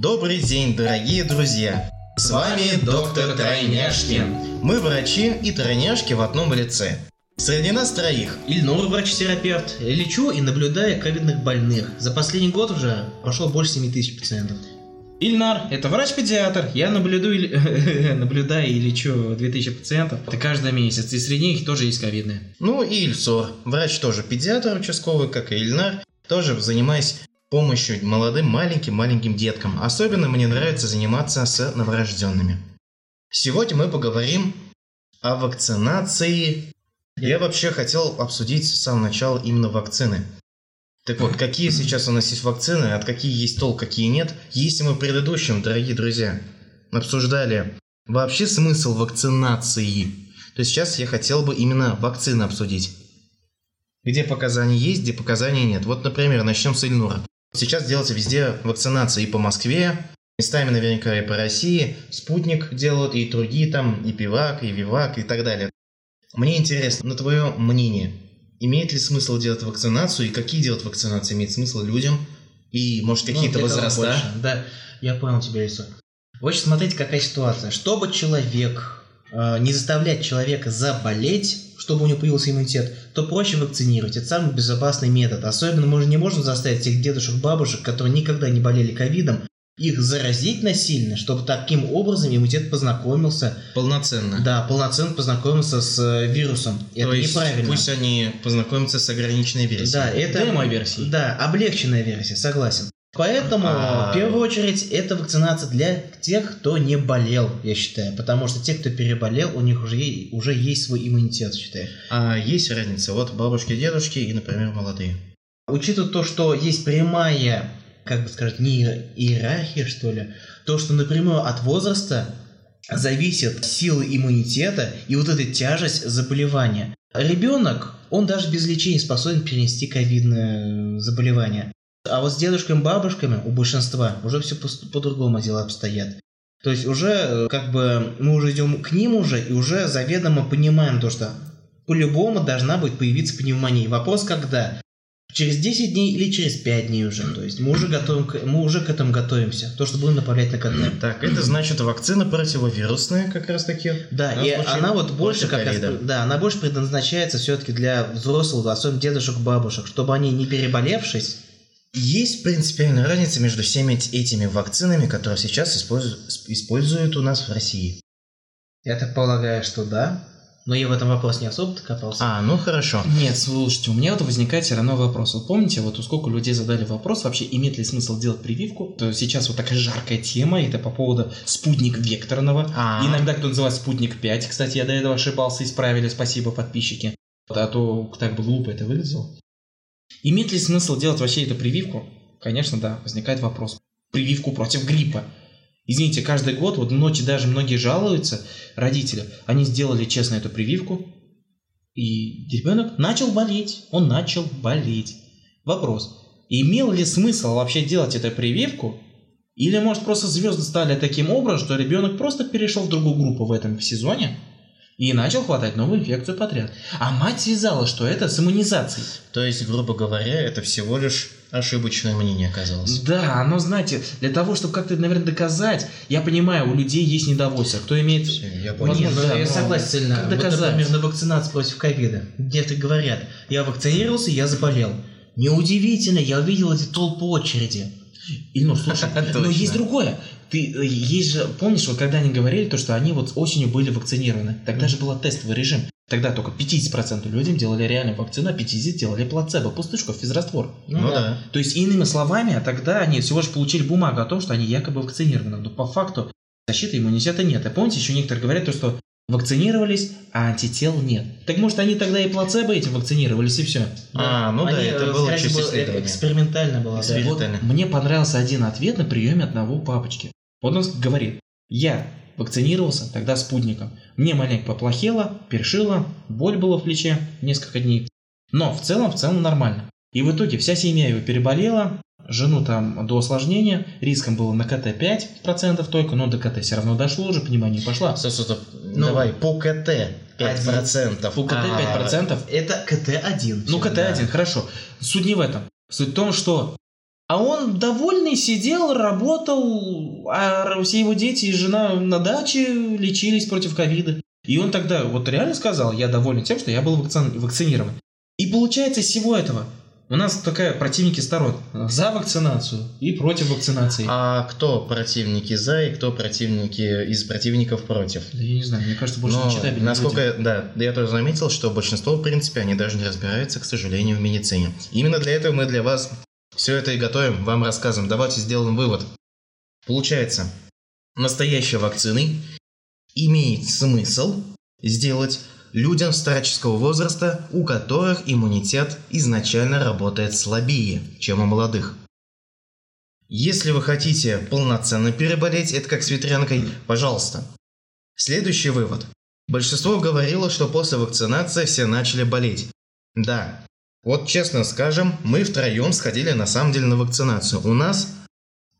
Добрый день, дорогие друзья! С вами доктор Тройняшкин. Мы врачи и тройняшки в одном лице. Среди нас троих. Ильнур, врач-терапевт. Лечу и наблюдаю ковидных больных. За последний год уже прошло больше 7 тысяч пациентов. Ильнар, это врач-педиатр. Я наблюдаю, наблюдаю и лечу 2000 пациентов. Это каждый месяц. И среди них тоже есть ковидные. Ну и Ильсор, врач тоже педиатр участковый, как и Ильнар. Тоже занимаюсь помощью молодым маленьким-маленьким деткам. Особенно мне нравится заниматься с новорожденными. Сегодня мы поговорим о вакцинации. Я вообще хотел обсудить с самого начала именно вакцины. Так вот, какие сейчас у нас есть вакцины, от какие есть толк, какие нет. Если мы в предыдущем, дорогие друзья, обсуждали вообще смысл вакцинации, то сейчас я хотел бы именно вакцины обсудить. Где показания есть, где показаний нет. Вот, например, начнем с Ильнура. Сейчас делается везде вакцинация и по Москве, местами наверняка и по России. Спутник делают, и другие там, и Пивак, и Вивак, и так далее. Мне интересно, на твое мнение, имеет ли смысл делать вакцинацию, и какие делать вакцинации имеет смысл людям, и, может, Ну, какие-то кого возраста? больше. Да, я понял тебя, Лисо. В общем, смотрите, какая ситуация. Чтобы человек, э, не заставлять человека заболеть, чтобы у него появился иммунитет, то проще вакцинировать. Это самый безопасный метод. Особенно мы же не можем заставить тех дедушек, бабушек, которые никогда не болели ковидом, их заразить насильно, чтобы таким образом иммунитет познакомился, Полноценно. да, полноценно познакомился с э, вирусом. То это есть неправильно. пусть они познакомятся с ограниченной версией. Да, это Демо-версии. Да, облегченная версия, согласен. Поэтому, А. в первую очередь, это вакцинация для тех, кто не болел, я считаю. Потому что те, кто переболел, у них уже, уже есть свой иммунитет, считаю. А есть разница? Вот бабушки, дедушки и, например, молодые. Учитывая то, что есть прямая, как бы сказать, не иерархия, что ли, то, что напрямую от возраста зависит сила иммунитета и вот эта тяжесть заболевания. Ребенок, он даже без лечения способен перенести ковидное э, заболевание. А вот с дедушками, бабушками у большинства уже все по-другому дела обстоят. То есть уже э, как бы мы уже идем к ним уже и уже заведомо понимаем то, что по-любому должна будет появиться пневмония. Вопрос когда? Через 10 дней или через 5 дней уже. То есть мы уже готовим, к- мы уже к этому готовимся. То, что будем направлять на КТ. Так, это значит вакцина противовирусная как раз таки. Да, и общем, она вот больше как раз, да, она больше предназначается все-таки для взрослых, особенно дедушек, бабушек, чтобы они не переболевшись. Есть принципиальная разница между всеми эти- этими вакцинами, которые сейчас используют, используют у нас в России. Я так полагаю, что да. Но я в этом вопросе не особо копался. А, ну хорошо. Нет, слушайте, у меня вот возникает все равно вопрос. Вот помните, вот сколько людей задали вопрос, вообще имеет ли смысл делать прививку? То сейчас вот такая жаркая тема, это по поводу спутник векторного. А. Иногда кто называет спутник 5. Кстати, я до этого ошибался, исправили, спасибо, подписчики. А то так бы глупо это выглядело. Имеет ли смысл делать вообще эту прививку? Конечно, да, возникает вопрос. Прививку против гриппа. Извините, каждый год, вот ночи даже многие жалуются, родители, они сделали честно эту прививку, и ребенок начал болеть. Он начал болеть. Вопрос. Имел ли смысл вообще делать эту прививку? Или, может, просто звезды стали таким образом, что ребенок просто перешел в другую группу в этом сезоне и начал хватать новую инфекцию подряд. А мать связала, что это с иммунизацией. То есть, грубо говоря, это всего лишь ошибочное мнение оказалось. Да, но знаете, для того, чтобы как-то, наверное, доказать, я понимаю, у людей есть недовольство. Кто имеет... Я понял. Нет, ну, да, я но согласен сильно. как Вот, доказать? например, на вакцинацию против ковида. Где-то говорят, я вакцинировался, я заболел. Неудивительно, я увидел эти толпы очереди. Или, ну, слушай, но есть другое. Ты, э, есть же, помнишь, вот когда они говорили, то, что они вот осенью были вакцинированы, тогда же был тестовый режим. Тогда только 50% людям делали реальную вакцину, а 50% делали плацебо, пустышку, физраствор. Ну да. То есть, иными словами, а тогда они всего лишь получили бумагу о том, что они якобы вакцинированы. Но по факту защиты иммунитета нет. И помните, еще некоторые говорят, то, что вакцинировались, а антител нет. Так может они тогда и плацебо этим вакцинировались, и все. А, ну да, Они, это э, было чисто исследование. Экспериментально было. да. Эксперимент. Вот Экспериментально. мне понравился один ответ на приеме одного папочки. Вот он говорит, я вакцинировался тогда спутником. Мне маленько поплохело, першило, боль была в плече несколько дней. Но в целом, в целом нормально. И в итоге вся семья его переболела, жену там до осложнения, риском было на КТ 5% только, но до КТ все равно дошло уже, понимание пошла. Стоп, стоп, стоп. Ну, Давай, по КТ 5%. Фу, КТ А, 5%. Это КТ-1. Ну, Всё, КТ-1, да. хорошо. Суть не в этом. Суть в том, что А он довольный сидел, работал, а все его дети и жена на даче лечились против ковида. И он тогда вот реально сказал, я доволен тем, что я был вакци- вакцинирован. И получается из всего этого у нас такая противники сторон. За вакцинацию и против вакцинации. А кто противники за и кто противники из противников против? Да я не знаю, мне кажется, больше Но, не читабельные насколько люди. я, да, я тоже заметил, что большинство, в принципе, они даже не разбираются, к сожалению, в медицине. Именно для этого мы для вас все это и готовим, вам рассказываем. Давайте сделаем вывод. Получается, настоящей вакциной имеет смысл сделать людям старческого возраста, у которых иммунитет изначально работает слабее, чем у молодых. Если вы хотите полноценно переболеть, это как с ветрянкой, пожалуйста. Следующий вывод. Большинство говорило, что после вакцинации все начали болеть. Да, вот честно скажем, мы втроем сходили на самом деле на вакцинацию. У нас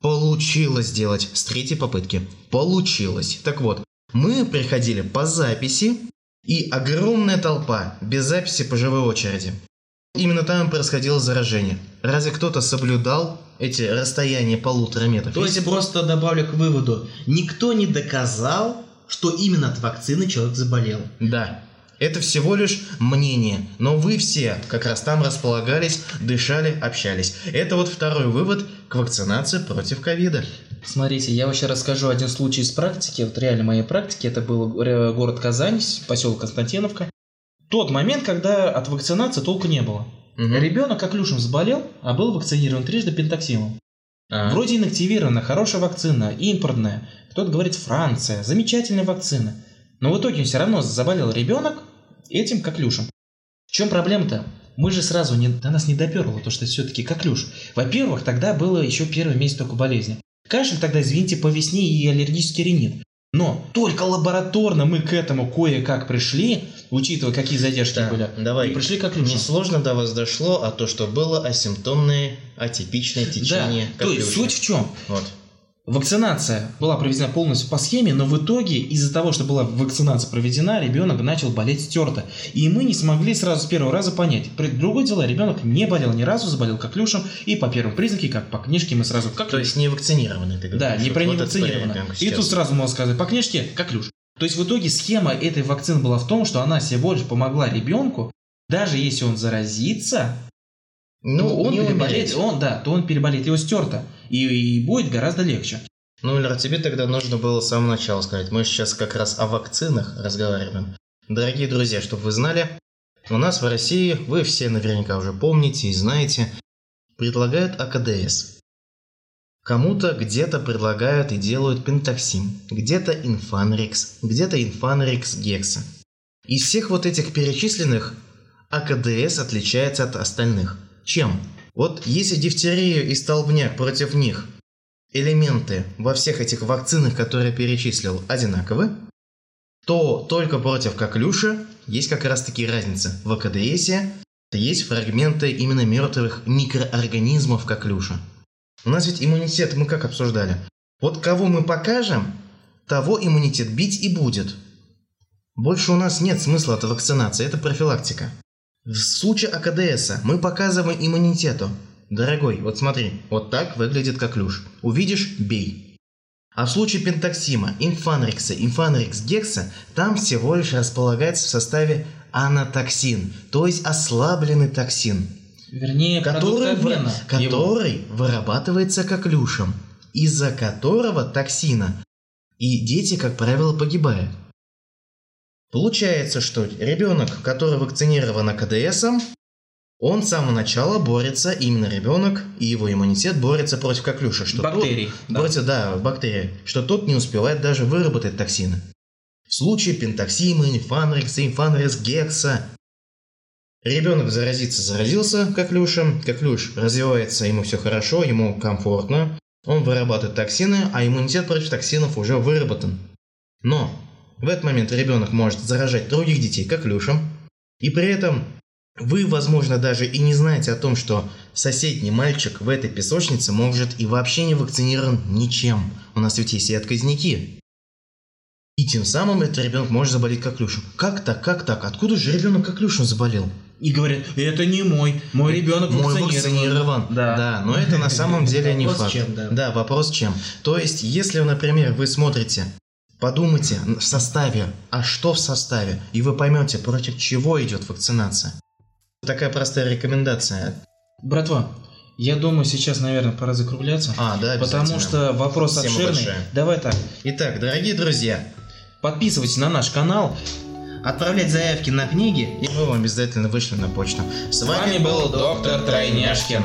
получилось сделать с третьей попытки. Получилось. Так вот, мы приходили по записи, и огромная толпа, без записи по живой очереди. Именно там происходило заражение. Разве кто-то соблюдал эти расстояния полутора метров? То есть просто добавлю к выводу, никто не доказал, что именно от вакцины человек заболел. Да. Это всего лишь мнение, но вы все как раз там располагались, дышали, общались. Это вот второй вывод к вакцинации против ковида. Смотрите, я вообще расскажу один случай из практики, вот реально моей практики, это был город Казань, поселок Константиновка. Тот момент, когда от вакцинации толку не было. Мгм. Ребенок коклюшем заболел, а был вакцинирован трижды пентаксимом. А, Вроде инактивирована, хорошая вакцина, импортная. Кто-то говорит Франция, замечательная вакцина. Но в итоге все равно заболел ребенок этим коклюшем. В чем проблема-то? Мы же сразу не, до нас не доперло, то что все-таки коклюш. Во-первых, тогда было еще первый месяц только болезни. Кашель тогда, извините, по весне и аллергический ринит. Но только лабораторно мы к этому кое-как пришли, учитывая, какие задержки Так, были. давай. И пришли к коклюшу. Несложно до вас дошло, а то, что было асимптомное, атипичное течение Да, то есть суть в чем? Вот. Вакцинация была проведена полностью по схеме, но в итоге из-за того, что была вакцинация проведена, ребенок начал болеть стерто. И мы не смогли сразу с первого раза понять. Другое дело, ребенок не болел ни разу, заболел коклюшем, и по первым признаке, как по книжке, мы сразу как То есть не вакцинированный, ты Да, говоришь. не Вот невакцинированно. прям И тут сразу можно сказать, по книжке коклюш. То есть в итоге схема этой вакцины была в том, что она всего лишь помогла ребенку, даже если он заразится, Ну, то он не переболеет, умереть. он, да, то он переболеет, его стерто. И, и будет гораздо легче. Ну, Ильдар, тебе тогда нужно было с самого начала сказать. Мы сейчас как раз о вакцинах разговариваем. Дорогие друзья, чтобы вы знали, у нас в России, вы все наверняка уже помните и знаете, предлагают АКДС. Кому-то где-то предлагают и делают пентаксим, где-то инфанрикс, где-то инфанрикс гекса. Из всех вот этих перечисленных АКДС отличается от остальных. Чем? Вот если дифтерия и столбняк против них элементы во всех этих вакцинах, которые я перечислил, одинаковы, то только против коклюша есть как раз таки разница. В АКДСе есть фрагменты именно мертвых микроорганизмов коклюша. У нас ведь иммунитет мы как обсуждали? Вот кого мы покажем, того иммунитет бить и будет. Больше у нас нет смысла от вакцинации, это профилактика. В случае АКДСа мы показываем иммунитету. Дорогой, вот смотри, вот так выглядит коклюш. Увидишь – бей. А в случае пентаксима, инфанрикса, инфанрикс гекса, там всего лишь располагается в составе анатоксин, то есть ослабленный токсин, Вернее, который, вы- обмена который вырабатывается коклюшем, из-за которого токсина и дети, как правило, погибают. Получается, что ребенок, который вакцинирован КДСом, он с самого начала борется, именно ребенок и его иммунитет борется против коклюша. Что тот- Бактерий. да. Борется, да, бактерии. Что тот не успевает даже выработать токсины. В случае пентоксима, инфанрикса, инфанрикс, гекса, ребенок заразится, заразился коклюшем, коклюш развивается, ему все хорошо, ему комфортно, он вырабатывает токсины, а иммунитет против токсинов уже выработан. Но в этот момент ребенок может заражать других детей коклюшем, и при этом вы, возможно, даже и не знаете о том, что соседний мальчик в этой песочнице может и вообще не вакцинирован ничем. У нас ведь есть и отказники. И тем самым этот ребенок может заболеть коклюшем. Как так, как так? Откуда же ребенок коклюшем заболел? И говорят, это не мой, мой ребенок Мой вакцинирован. вакцинирован. Да. да, но это на самом деле не Вопрос факт. чем, да. вопрос чем. То есть, если, например, вы смотрите, подумайте в составе, а что в составе, и вы поймете, против чего идет вакцинация. Такая простая рекомендация. Братва, я думаю, сейчас, наверное, пора закругляться. А, да, Потому что вопрос Тема обширный. большая. Давай так, Итак, дорогие друзья, подписывайтесь на наш канал. Отправлять заявки на книги и мы вам обязательно вышли на почту. С вами был доктор Тройняшкин.